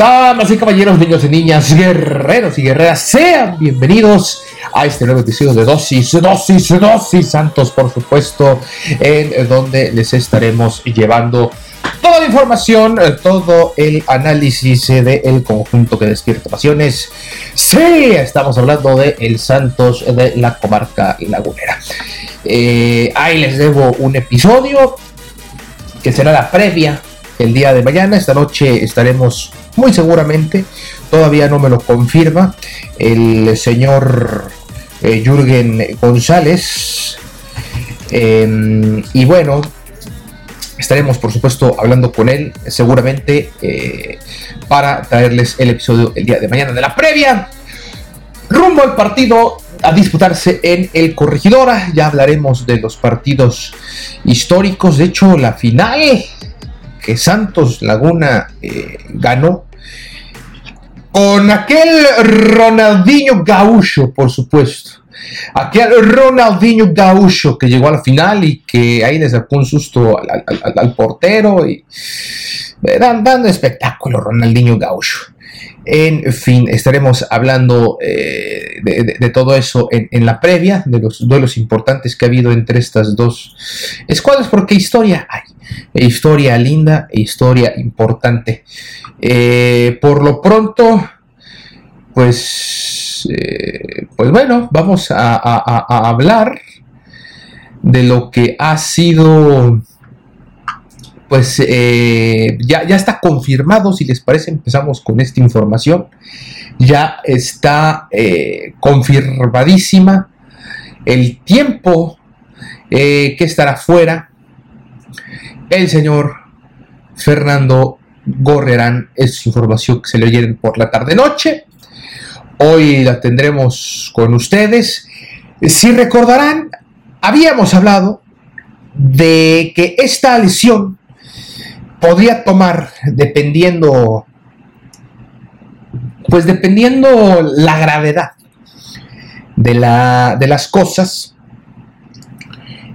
Damas y caballeros, niños y niñas, guerreros y guerreras, sean bienvenidos a este nuevo episodio de Dosis, Dosis, Dosis Santos, por supuesto, en donde les estaremos llevando toda la información, todo el análisis del conjunto que despierta pasiones. Sí, estamos hablando de el Santos de la comarca lagunera. Eh, ahí les debo un episodio que será la previa el día de mañana. Esta noche estaremos muy seguramente, todavía no me lo confirma, el señor eh, Jürgen González. Em, y bueno, estaremos por supuesto hablando con él seguramente eh, para traerles el episodio el día de mañana de la previa. Rumbo al partido a disputarse en el Corregidora. Ya hablaremos de los partidos históricos. De hecho, la final que Santos Laguna eh, ganó con aquel Ronaldinho Gaúcho, por supuesto. Aquel Ronaldinho Gaúcho que llegó a la final y que ahí le sacó un susto al, portero y eh, dando espectáculo Ronaldinho Gaúcho. En fin, estaremos hablando eh, de, todo eso en, la previa, de los duelos importantes que ha habido entre estas dos escuadras, porque historia hay, historia linda e historia importante. Eh, por lo pronto, pues, eh, pues bueno, vamos a, hablar de lo que ha sido pues eh, ya, ya está confirmado, si les parece, empezamos con esta información. Ya está confirmadísima el tiempo que estará fuera el señor Fernando Gorrerán. Es información que se le oyeron por la tarde-noche. Hoy la tendremos con ustedes. Si recordarán, habíamos hablado de que esta lesión podría tomar, dependiendo, pues dependiendo la gravedad de, la, de las cosas,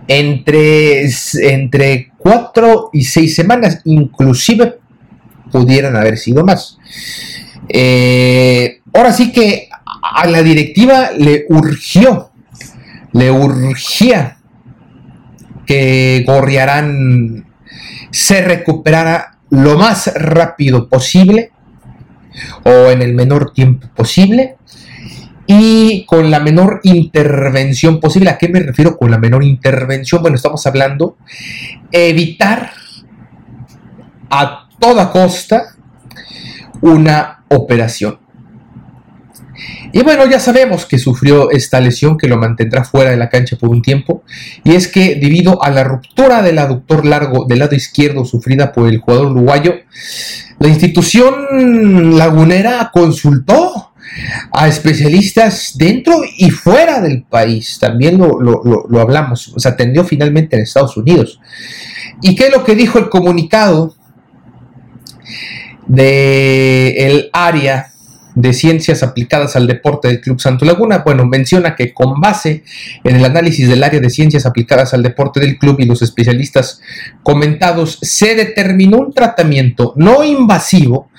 entre, entre cuatro y seis semanas, inclusive pudieran haber sido más. Eh, ahora sí que a la directiva le urgió, le urgía que Gorriarán se recuperara lo más rápido posible o en el menor tiempo posible y con la menor intervención posible. ¿A qué me refiero con la menor intervención? Bueno, estamos hablando evitar a toda costa una operación. Y bueno, ya sabemos que sufrió esta lesión que lo mantendrá fuera de la cancha por un tiempo. Y es que debido a la ruptura del aductor largo del lado izquierdo sufrida por el jugador uruguayo, la institución lagunera consultó a especialistas dentro y fuera del país. También lo, hablamos. Se atendió finalmente en Estados Unidos. ¿Y qué es lo que dijo el comunicado del el área de Ciencias Aplicadas al Deporte del Club Santo Laguna, bueno, menciona que con base en el análisis del área de Ciencias Aplicadas al Deporte del club y los especialistas comentados, se determinó un tratamiento no invasivo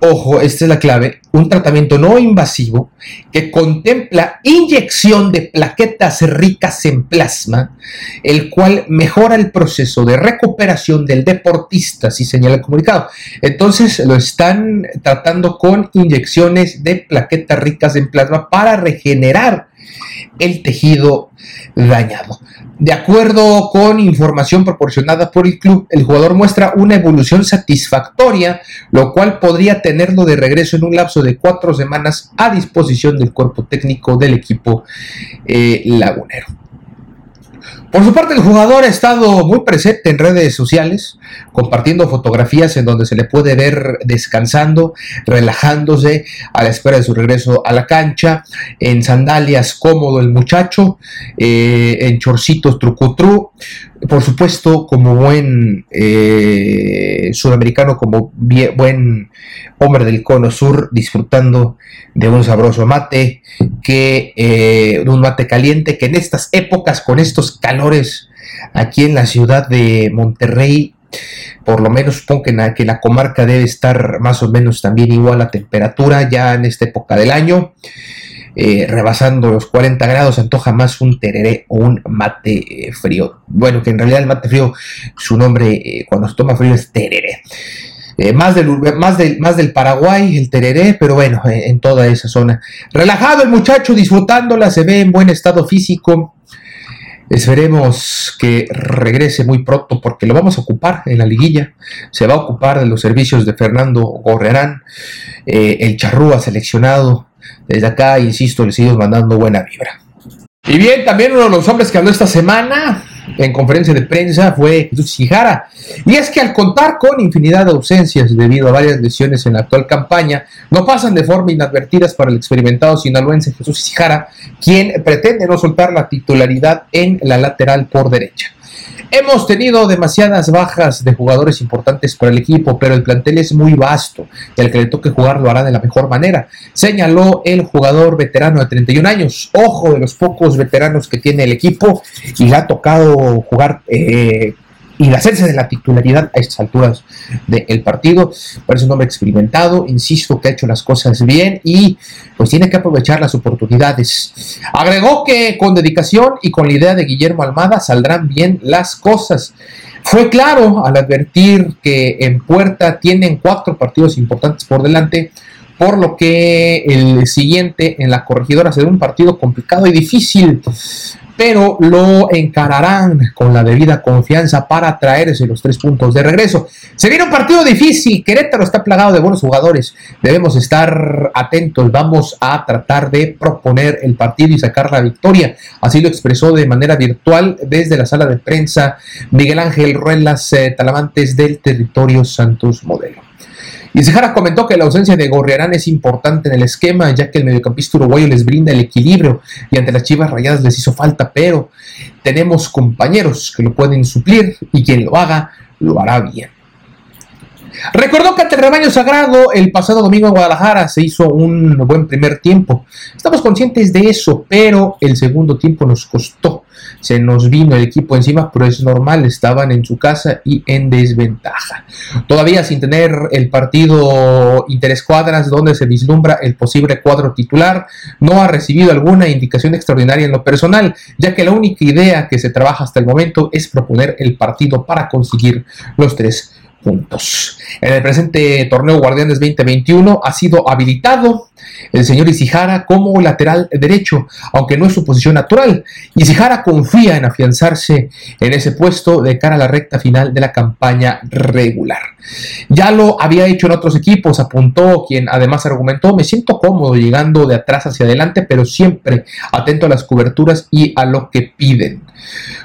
ojo, esta es la clave, un tratamiento no invasivo que contempla inyección de plaquetas ricas en plasma, el cual mejora el proceso de recuperación del deportista, así señala el comunicado. Entonces lo están tratando con inyecciones de plaquetas ricas en plasma para regenerar el tejido dañado. De acuerdo con información proporcionada por el club, el jugador muestra una evolución satisfactoria, lo cual podría tenerlo de regreso en un lapso de cuatro semanas a disposición del cuerpo técnico del equipo eh, lagunero. Por su parte, el jugador ha estado muy presente en redes sociales, compartiendo fotografías en donde se le puede ver descansando, relajándose a la espera de su regreso a la cancha, en sandalias cómodo el muchacho, eh, en chorcitos trucutru, por supuesto, como buen eh, sudamericano, como buen hombre del cono sur, disfrutando de un sabroso mate, que eh, un mate caliente, que en estas épocas, con estos calores aquí en la ciudad de Monterrey, por lo menos supongo que, la comarca debe estar más o menos también igual a temperatura ya en esta época del año. Eh, rebasando los 40 grados, antoja más un tereré o un mate eh, frío. Bueno, que en realidad el mate frío, su nombre eh, cuando se toma frío es tereré. más, del, más, del, más del Paraguay, el tereré, pero bueno, en toda esa zona. Relajado el muchacho, disfrutándola, se ve en buen estado físico. Esperemos que regrese muy pronto porque lo vamos a ocupar en la liguilla. Se va a ocupar de los servicios de Fernando Gorrerán, el charrúa seleccionado desde acá, insisto, les sigo mandando buena vibra. Y bien, también uno de los hombres que habló esta semana en conferencia de prensa fue Jesús Sijara. Y es que al contar con infinidad de ausencias debido a varias lesiones en la actual campaña, no pasan de forma inadvertidas para el experimentado sinaloense Jesús Sijara, quien pretende no soltar la titularidad en la lateral por derecha. Hemos tenido demasiadas bajas de jugadores importantes para el equipo, pero el plantel es muy vasto y al que le toque jugar lo hará de la mejor manera, señaló el jugador veterano de 31 años. Ojo de los pocos veteranos que tiene el equipo y le ha tocado jugar eh, y hacerse de la titularidad a estas alturas del partido. Parece un hombre experimentado, insisto que ha hecho las cosas bien y pues tiene que aprovechar las oportunidades. Agregó que con dedicación y con la idea de Guillermo Almada saldrán bien las cosas. Fue claro al advertir que en puerta tienen cuatro partidos importantes por delante, por lo que el siguiente en la corregidora será un partido complicado y difícil pero lo encararán con la debida confianza para traerse los tres puntos de regreso. Se viene un partido difícil, Querétaro está plagado de buenos jugadores, debemos estar atentos, vamos a tratar de proponer el partido y sacar la victoria. Así lo expresó de manera virtual desde la sala de prensa Miguel Ángel Ruelas eh, Talamantes del territorio Santos Modelo. Y Sejara comentó que la ausencia de Gorriarán es importante en el esquema, ya que el mediocampista uruguayo les brinda el equilibrio y ante las chivas rayadas les hizo falta, pero tenemos compañeros que lo pueden suplir y quien lo haga lo hará bien. Recordó que ante el rebaño sagrado el pasado domingo en Guadalajara se hizo un buen primer tiempo. Estamos conscientes de eso, pero el segundo tiempo nos costó. Se nos vino el equipo encima, pero es normal, estaban en su casa y en desventaja. Todavía sin tener el partido interescuadras donde se vislumbra el posible cuadro titular, no ha recibido alguna indicación extraordinaria en lo personal, ya que la única idea que se trabaja hasta el momento es proponer el partido para conseguir los tres puntos. En el presente torneo Guardianes 2021 ha sido habilitado el señor Isijara como lateral derecho, aunque no es su posición natural. Isijara confía en afianzarse en ese puesto de cara a la recta final de la campaña regular. Ya lo había hecho en otros equipos, apuntó quien además argumentó, me siento cómodo llegando de atrás hacia adelante, pero siempre atento a las coberturas y a lo que piden.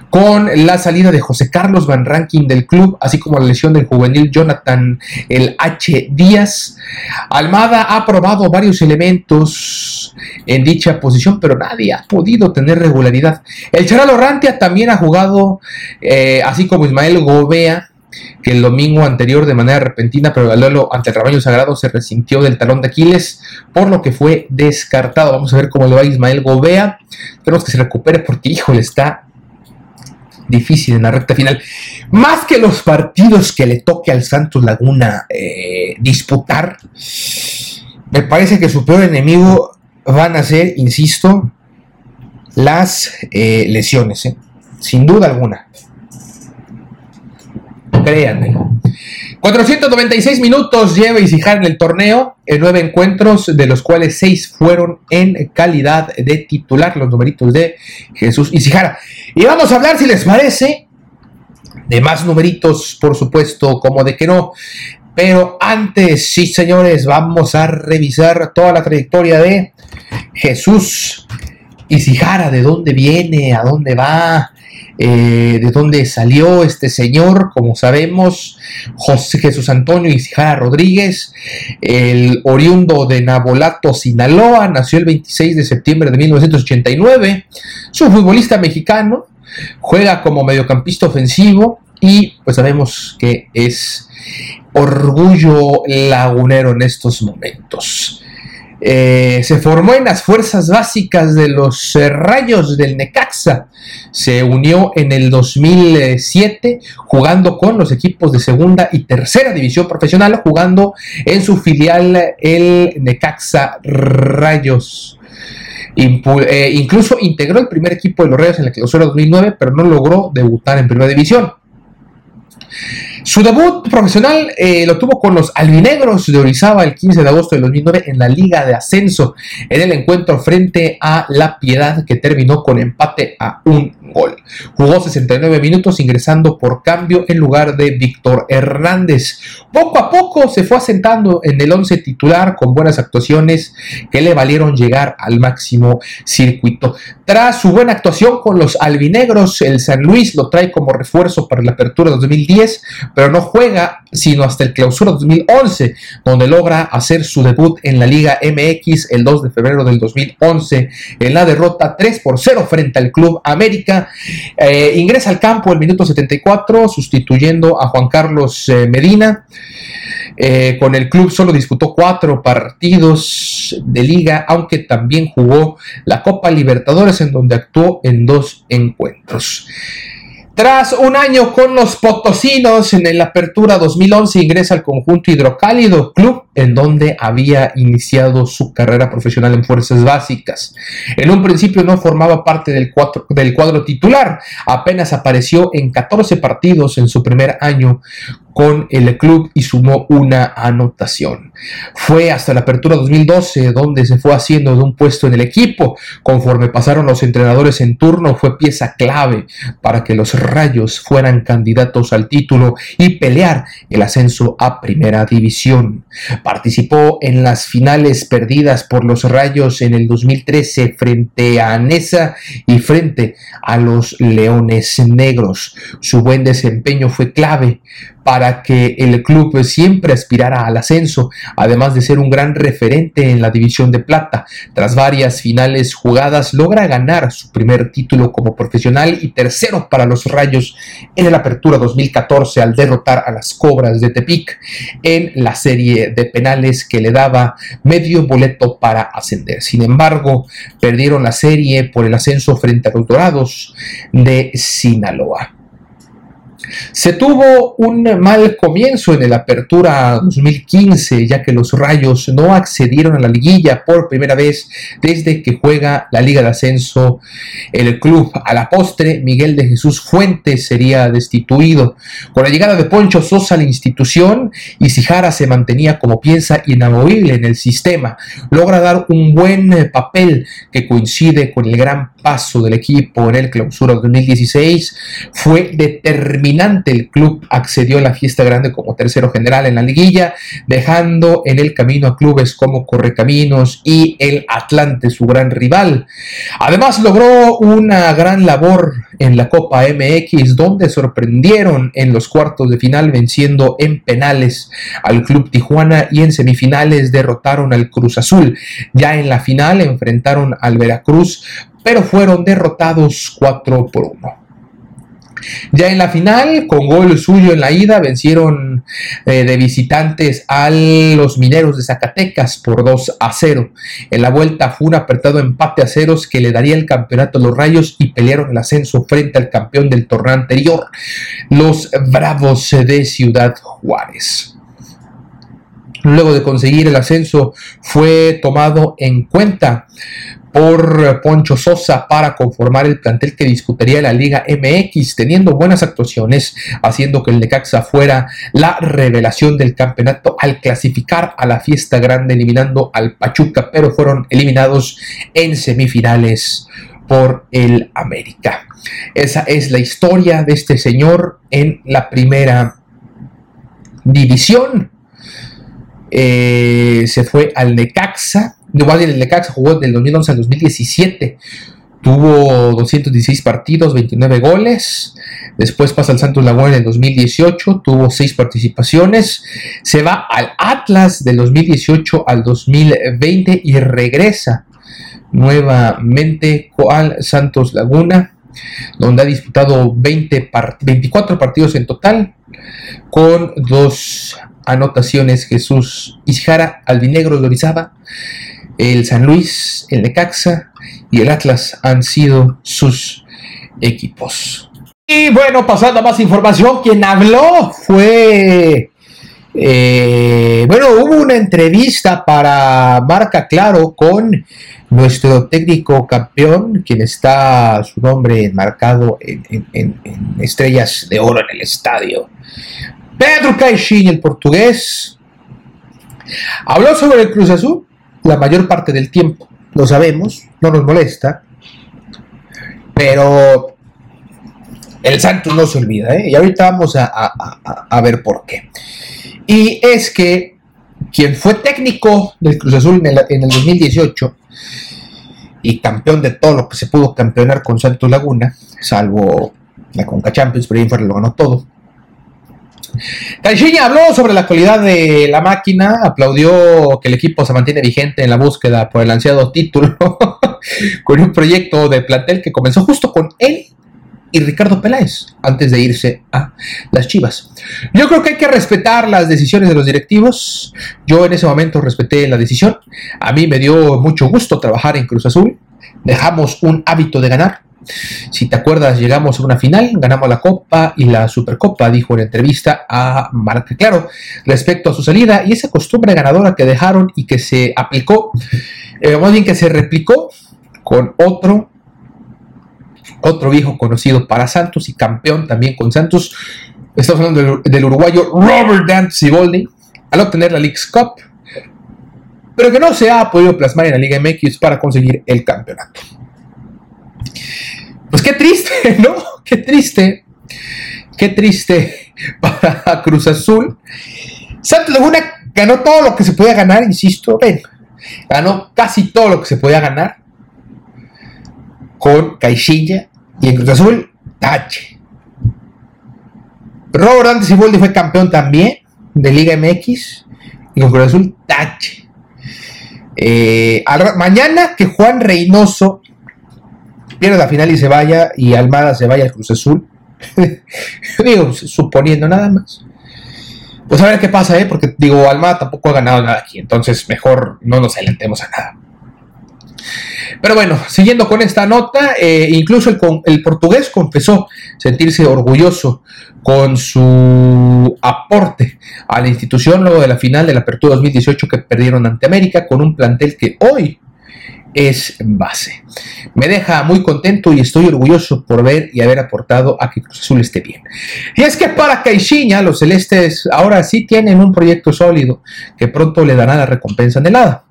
Con la salida de José Carlos Van Ranking del club, así como la lesión del juvenil Jonathan el H. Díaz, Almada ha probado varios elementos en dicha posición, pero nadie ha podido tener regularidad. El Charalo Rantia también ha jugado, eh, así como Ismael Gobea, que el domingo anterior de manera repentina, pero ante el rebaño sagrado se resintió del talón de Aquiles, por lo que fue descartado. Vamos a ver cómo le va Ismael Gobea. Esperemos que se recupere porque, híjole, está difícil en la recta final. Más que los partidos que le toque al Santos Laguna eh, disputar, me parece que su peor enemigo van a ser, insisto, las eh, lesiones, ¿eh? sin duda alguna. Créanme. 496 minutos lleva Isijar en el torneo, en nueve encuentros, de los cuales seis fueron en calidad de titular, los numeritos de Jesús Isijara. Y vamos a hablar, si les parece, de más numeritos, por supuesto, como de que no. Pero antes, sí señores, vamos a revisar toda la trayectoria de Jesús Isijara, de dónde viene, a dónde va, eh, de dónde salió este señor, como sabemos, José Jesús Antonio Isijara Rodríguez, el oriundo de Nabolato, Sinaloa, nació el 26 de septiembre de 1989, es un futbolista mexicano, juega como mediocampista ofensivo y pues sabemos que es orgullo lagunero en estos momentos. Eh, se formó en las fuerzas básicas de los eh, Rayos del Necaxa. Se unió en el 2007 jugando con los equipos de segunda y tercera división profesional, jugando en su filial el Necaxa Rayos. Eh, incluso integró el primer equipo de los Rayos en la clausura 2009, pero no logró debutar en primera división. Su debut profesional eh, lo tuvo con los albinegros de Orizaba el 15 de agosto de 2009 en la Liga de Ascenso, en el encuentro frente a La Piedad que terminó con empate a un gol. Jugó 69 minutos ingresando por cambio en lugar de Víctor Hernández. Poco a poco se fue asentando en el 11 titular con buenas actuaciones que le valieron llegar al máximo circuito. Tras su buena actuación con los albinegros, el San Luis lo trae como refuerzo para la apertura 2010, pero no juega sino hasta el clausura 2011, donde logra hacer su debut en la Liga MX el 2 de febrero del 2011 en la derrota 3 por 0 frente al Club América. Eh, ingresa al campo el minuto 74, sustituyendo a Juan Carlos eh, Medina. Eh, con el club solo disputó cuatro partidos de liga, aunque también jugó la Copa Libertadores en donde actuó en dos encuentros. Tras un año con los potosinos en la apertura 2011 ingresa al conjunto Hidrocálido Club en donde había iniciado su carrera profesional en fuerzas básicas. En un principio no formaba parte del, del cuadro titular, apenas apareció en 14 partidos en su primer año con el club y sumó una anotación. Fue hasta la apertura 2012 donde se fue haciendo de un puesto en el equipo. Conforme pasaron los entrenadores en turno, fue pieza clave para que los Rayos fueran candidatos al título y pelear el ascenso a Primera División. Participó en las finales perdidas por los Rayos en el 2013 frente a Anesa y frente a los Leones Negros. Su buen desempeño fue clave para que el club siempre aspirara al ascenso, además de ser un gran referente en la división de plata. Tras varias finales jugadas, logra ganar su primer título como profesional y tercero para los Rayos en la Apertura 2014 al derrotar a las Cobras de Tepic en la serie de penales que le daba medio boleto para ascender. Sin embargo, perdieron la serie por el ascenso frente a los Dorados de Sinaloa. Se tuvo un mal comienzo en el Apertura 2015, ya que los Rayos no accedieron a la liguilla por primera vez desde que juega la Liga de Ascenso el club. A la postre, Miguel de Jesús Fuentes sería destituido. Con la llegada de Poncho Sosa a la institución, Isijara se mantenía como pieza inamovible en el sistema. Logra dar un buen papel que coincide con el gran paso del equipo en el clausura 2016. Fue determinante el club accedió a la fiesta grande como tercero general en la liguilla, dejando en el camino a clubes como Correcaminos y el Atlante, su gran rival. Además logró una gran labor en la Copa MX, donde sorprendieron en los cuartos de final venciendo en penales al Club Tijuana y en semifinales derrotaron al Cruz Azul. Ya en la final enfrentaron al Veracruz, pero fueron derrotados 4 por 1. Ya en la final, con gol suyo en la ida, vencieron eh, de visitantes a los mineros de Zacatecas por 2 a 0. En la vuelta fue un apretado empate a ceros que le daría el campeonato a los Rayos y pelearon el ascenso frente al campeón del torneo anterior, los Bravos de Ciudad Juárez. Luego de conseguir el ascenso, fue tomado en cuenta por Poncho Sosa para conformar el plantel que disputaría la Liga MX, teniendo buenas actuaciones, haciendo que el Necaxa fuera la revelación del campeonato al clasificar a la fiesta grande, eliminando al Pachuca, pero fueron eliminados en semifinales por el América. Esa es la historia de este señor en la primera división. Eh, se fue al Necaxa, Igual el Necaxa jugó del 2011 al 2017. Tuvo 216 partidos, 29 goles. Después pasa al Santos Laguna en el 2018, tuvo 6 participaciones. Se va al Atlas del 2018 al 2020 y regresa nuevamente al Santos Laguna, donde ha disputado 20 24 partidos en total, con dos anotaciones Jesús Isjara, Albinegro de Orizaba el San Luis, el Necaxa y el Atlas han sido sus equipos. Y bueno, pasando a más información, quien habló fue... Eh, bueno, hubo una entrevista para Marca Claro con nuestro técnico campeón, quien está su nombre marcado en, en estrellas de oro en el estadio. Pedro Caixinha, el portugués, habló sobre el Cruz Azul la mayor parte del tiempo. Lo sabemos, no nos molesta, pero el Santos no se olvida, ¿eh? y ahorita vamos a, ver por qué. Y es que quien fue técnico del Cruz Azul en el, en el 2018 y campeón de todo lo que se pudo campeonar con Santos Laguna, salvo la Conca Champions, pero ahí lo ganó todo. Caixinha habló sobre la calidad de la máquina, aplaudió que el equipo se mantiene vigente en la búsqueda por el ansiado título, con un proyecto de plantel que comenzó justo con él y Ricardo Peláez antes de irse a las Chivas. Yo creo que hay que respetar las decisiones de los directivos. Yo en ese momento respeté la decisión. A mí me dio mucho gusto trabajar en Cruz Azul. Dejamos un hábito de ganar si te acuerdas, llegamos a una final, ganamos la Copa y la Supercopa, dijo en entrevista a Marca Claro respecto a su salida y esa costumbre ganadora que dejaron y que se aplicó, eh, más bien que se replicó con otro, otro viejo conocido para Santos y campeón también con Santos. Estamos hablando del, uruguayo Robert Dant Siboldi al obtener la League's Cup, pero que no se ha podido plasmar en la Liga MX para conseguir el campeonato. Pues qué triste, ¿no? Qué triste. Qué triste para Cruz Azul. Santos Laguna ganó todo lo que se podía ganar, insisto. Ven, ganó casi todo lo que se podía ganar con Caixilla y en Cruz Azul, tache. Robert Antes y fue campeón también de Liga MX y con Cruz Azul, tache. Eh, mañana que Juan Reynoso pierde la final y se vaya, y Almada se vaya al Cruz Azul. digo, suponiendo nada más. Pues a ver qué pasa, ¿eh? Porque digo, Almada tampoco ha ganado nada aquí, entonces mejor no nos adelantemos a nada. Pero bueno, siguiendo con esta nota, eh, incluso el, el, portugués confesó sentirse orgulloso con su aporte a la institución luego de la final de la Apertura 2018 que perdieron ante América con un plantel que hoy es base. Me deja muy contento y estoy orgulloso por ver y haber aportado a que Cruz Azul esté bien. Y es que para Caixinha, los celestes ahora sí tienen un proyecto sólido que pronto le dará la recompensa anhelada.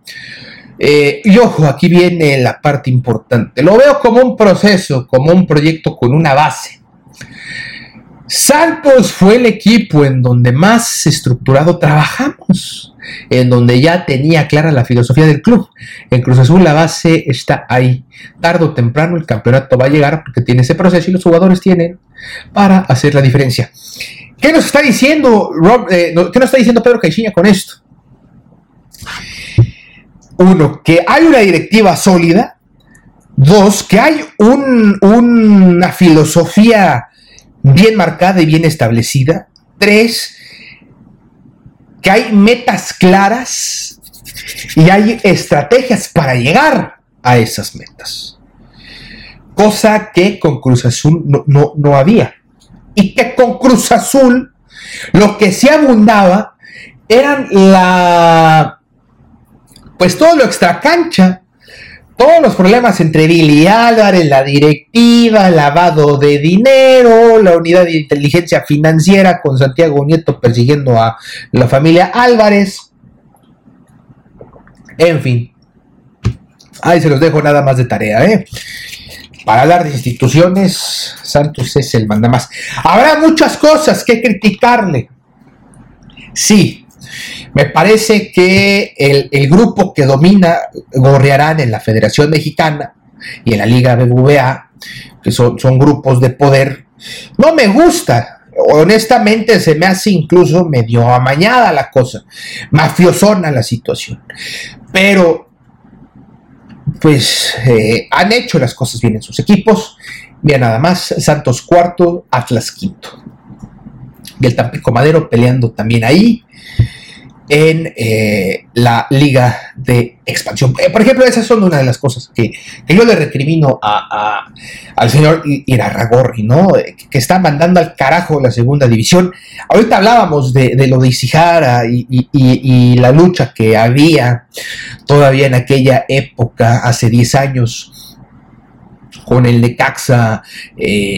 Eh, y ojo, aquí viene la parte importante. Lo veo como un proceso, como un proyecto con una base. Santos fue el equipo en donde más estructurado trabajamos, en donde ya tenía clara la filosofía del club. En Cruz Azul la base está ahí. Tardo o temprano el campeonato va a llegar porque tiene ese proceso y los jugadores tienen para hacer la diferencia. ¿Qué nos está diciendo, eh, ¿qué nos está diciendo Pedro Caixinha con esto? Uno, que hay una directiva sólida. Dos, que hay una filosofía bien marcada y bien establecida. Tres, que hay metas claras y hay estrategias para llegar a esas metas. Cosa que con Cruz Azul no, no, había. Y que con Cruz Azul lo que se abundaba eran la... Pues todo lo extracancha todos los problemas entre Billy Álvarez, la directiva, lavado de dinero, la unidad de inteligencia financiera con Santiago Nieto persiguiendo a la familia Álvarez. En fin, ahí se los dejo nada más de tarea, ¿eh? Para hablar de instituciones, Santos es el mandamás. Habrá muchas cosas que criticarle. Sí, me parece que el, grupo que domina Gorriarán en la Federación Mexicana y en la Liga BBVA, que son, grupos de poder, no me gusta. Honestamente se me hace incluso medio amañada la cosa, mafiosona la situación. Pero, pues, eh, han hecho las cosas bien en sus equipos. Bien, nada más, Santos cuarto, Atlas quinto. Y el Tampico Madero peleando también ahí en eh, la liga de expansión. Eh, por ejemplo, esas son una de las cosas que, yo le recrimino a, al señor Irarragorri, ¿no? Eh, que está mandando al carajo la segunda división. Ahorita hablábamos de, lo de Isijara y, la lucha que había todavía en aquella época, hace 10 años, con el Necaxa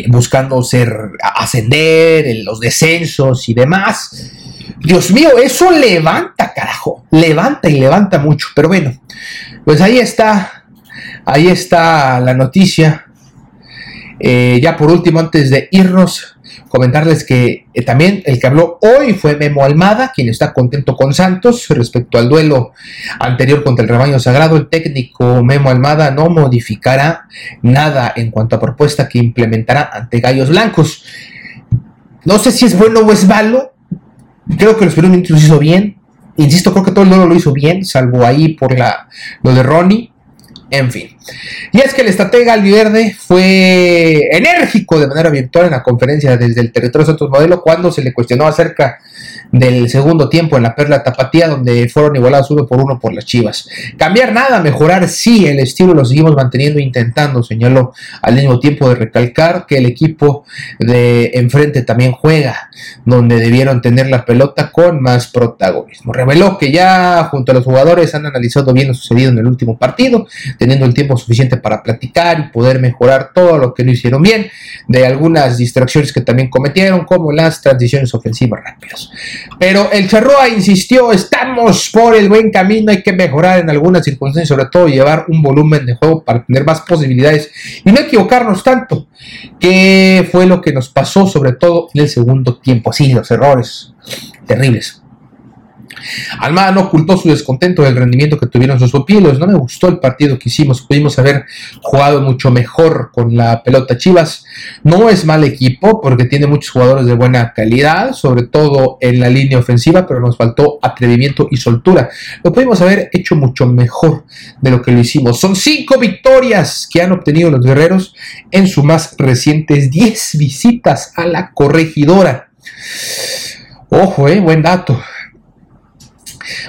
buscando ser ascender, en los descensos y demás. Dios mío, eso levanta, carajo. Levanta y levanta mucho. Pero bueno, pues ahí está. Ahí está la noticia. Eh, ya por último, antes de irnos, comentarles que eh, también el que habló hoy fue Memo Almada, quien está contento con Santos respecto al duelo anterior contra el rebaño sagrado. El técnico Memo Almada no modificará nada en cuanto a propuesta que implementará ante Gallos Blancos. No sé si es bueno o es malo, Creo que los primeros minutos lo hizo bien. Insisto, creo que todo el duelo lo hizo bien, salvo ahí por la, lo de Ronnie. En fin. Y es que el estratega albiverde fue enérgico de manera virtual en la conferencia desde el territorio Santos Modelo cuando se le cuestionó acerca del segundo tiempo en la Perla Tapatía, donde fueron igualados uno por uno por las Chivas. Cambiar nada, mejorar sí, el estilo lo seguimos manteniendo, intentando, señaló al mismo tiempo de recalcar que el equipo de enfrente también juega, donde debieron tener la pelota con más protagonismo. Reveló que ya junto a los jugadores han analizado bien lo sucedido en el último partido, teniendo el tiempo suficiente para platicar y poder mejorar todo lo que no hicieron bien, de algunas distracciones que también cometieron, como las transiciones ofensivas rápidas. Pero el Charroa insistió, estamos por el buen camino, hay que mejorar en algunas circunstancias, sobre todo llevar un volumen de juego para tener más posibilidades y no equivocarnos tanto, que fue lo que nos pasó sobre todo en el segundo tiempo, así los errores terribles. Almada no ocultó su descontento del rendimiento que tuvieron sus pupilos. No me gustó el partido que hicimos. Pudimos haber jugado mucho mejor con la pelota Chivas. No es mal equipo porque tiene muchos jugadores de buena calidad, sobre todo en la línea ofensiva, pero nos faltó atrevimiento y soltura. Lo pudimos haber hecho mucho mejor de lo que lo hicimos. Son cinco victorias que han obtenido los guerreros en sus más recientes 10 visitas a la corregidora. Ojo, eh, buen dato.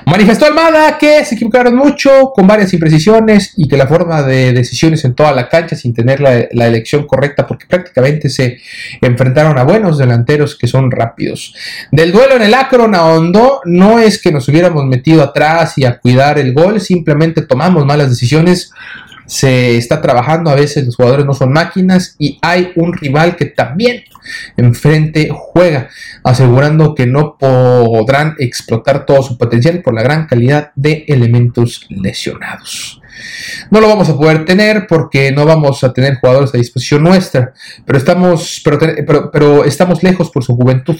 Manifestó Almada que se equivocaron mucho con varias imprecisiones y que la forma de decisiones en toda la cancha sin tener la, elección correcta porque prácticamente se enfrentaron a buenos delanteros que son rápidos. Del duelo en el Akron ahondó, no es que nos hubiéramos metido atrás y a cuidar el gol, simplemente tomamos malas decisiones se está trabajando, a veces los jugadores no son máquinas y hay un rival que también enfrente juega, asegurando que no podrán explotar todo su potencial por la gran calidad de elementos lesionados. No lo vamos a poder tener porque no vamos a tener jugadores a disposición nuestra, pero estamos, pero, estamos lejos por su juventud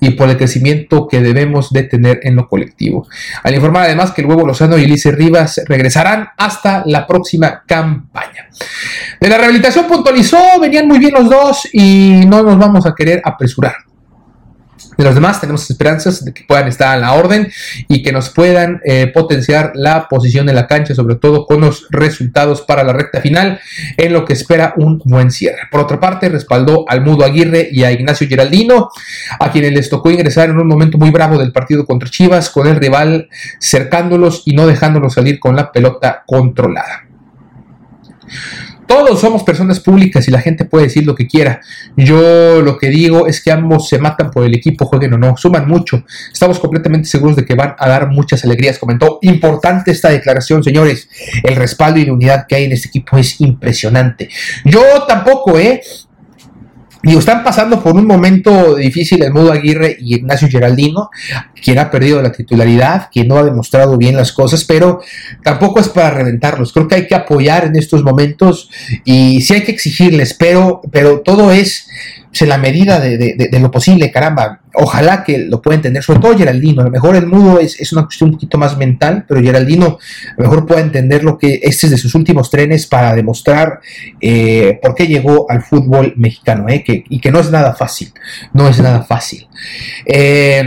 y por el crecimiento que debemos de tener en lo colectivo. Al informar además que el Huevo Lozano y Elise Rivas regresarán hasta la próxima campaña. De la rehabilitación puntualizó, venían muy bien los dos y no nos vamos a querer apresurar. De los demás tenemos esperanzas de que puedan estar a la orden y que nos puedan eh, potenciar la posición en la cancha, sobre todo con los resultados para la recta final, en lo que espera un buen cierre. Por otra parte, respaldó al Mudo Aguirre y a Ignacio Geraldino, a quienes les tocó ingresar en un momento muy bravo del partido contra Chivas, con el rival cercándolos y no dejándolos salir con la pelota controlada. Todos somos personas públicas y la gente puede decir lo que quiera. Yo lo que digo es que ambos se matan por el equipo, jueguen o no, suman mucho. Estamos completamente seguros de que van a dar muchas alegrías. Comentó, importante esta declaración, señores. El respaldo y la unidad que hay en este equipo es impresionante. Yo tampoco, ¿eh? Digo, están pasando por un momento difícil el Mudo Aguirre y Ignacio Geraldino, quien ha perdido la titularidad, quien no ha demostrado bien las cosas, pero tampoco es para reventarlos. Creo que hay que apoyar en estos momentos y sí hay que exigirles, pero, pero todo es en la medida de, lo posible, caramba. Ojalá que lo pueda entender, sobre todo Geraldino. A lo mejor el mudo es, una cuestión un poquito más mental, pero Geraldino a lo mejor pueda entender lo que este es de sus últimos trenes para demostrar eh, por qué llegó al fútbol mexicano, eh, y que no es nada fácil. No es nada fácil. Eh,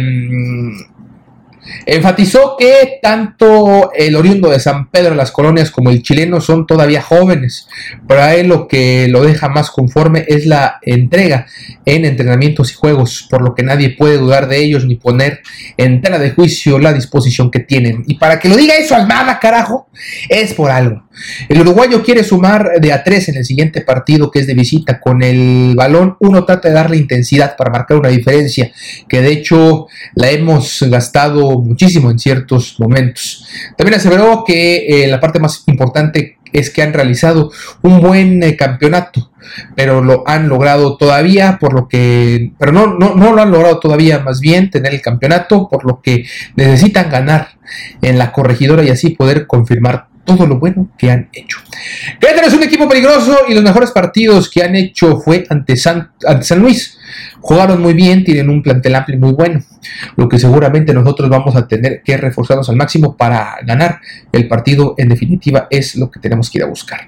Enfatizó que tanto el oriundo de San Pedro de las Colonias como el chileno son todavía jóvenes. Para él lo que lo deja más conforme es la entrega en entrenamientos y juegos, por lo que nadie puede dudar de ellos ni poner en tela de juicio la disposición que tienen. Y para que lo diga eso Almada, carajo, es por algo. El uruguayo quiere sumar de a tres en el siguiente partido que es de visita. Con el balón uno trata de darle intensidad para marcar una diferencia, que de hecho la hemos gastado muchísimo en ciertos momentos. También aseveró que eh, la parte más importante es que han realizado un buen eh, campeonato, pero lo han logrado todavía, por lo que, pero no, no, no lo han logrado todavía, más bien tener el campeonato, por lo que necesitan ganar en la corregidora y así poder confirmar todo lo bueno que han hecho. Querétaro es un equipo peligroso y los mejores partidos que han hecho fue ante San, ante San Luis. Jugaron muy bien, tienen un plantel amplio muy bueno, lo que seguramente nosotros vamos a tener que reforzarnos al máximo para ganar el partido. En definitiva, es lo que tenemos que ir a buscar.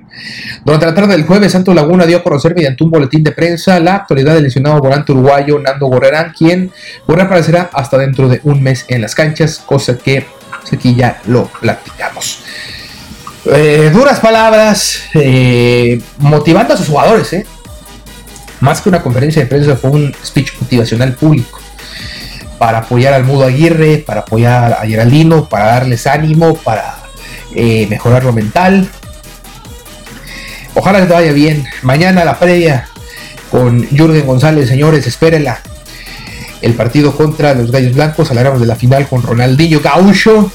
Durante la tarde del jueves, Santo Laguna dio a conocer mediante un boletín de prensa la actualidad del lesionado volante uruguayo Nando Gorrerán, quien reaparecerá hasta dentro de un mes en las canchas, cosa que aquí ya lo platicamos. Eh, duras palabras, eh, motivando a sus jugadores, eh. Más que una conferencia de prensa, fue un speech motivacional público para apoyar al Mudo Aguirre, para apoyar a Geraldino, para darles ánimo, para mejorar lo mental. Ojalá les vaya bien. Mañana la previa con Jürgen González, señores, espérenla. El partido contra los Gallos Blancos, hablaremos de la final con Ronaldinho Gaucho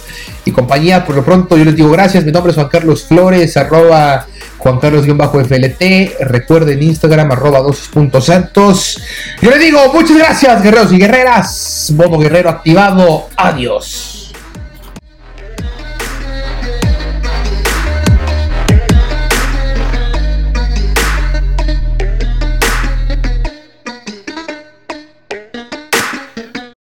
y compañía. Por lo pronto yo les digo gracias. Mi nombre es Juan Carlos Flores, arroba Juan Carlos-FLT. Recuerden Instagram, arroba santos Yo les digo muchas gracias, guerreros y guerreras. Modo guerrero activado. Adiós.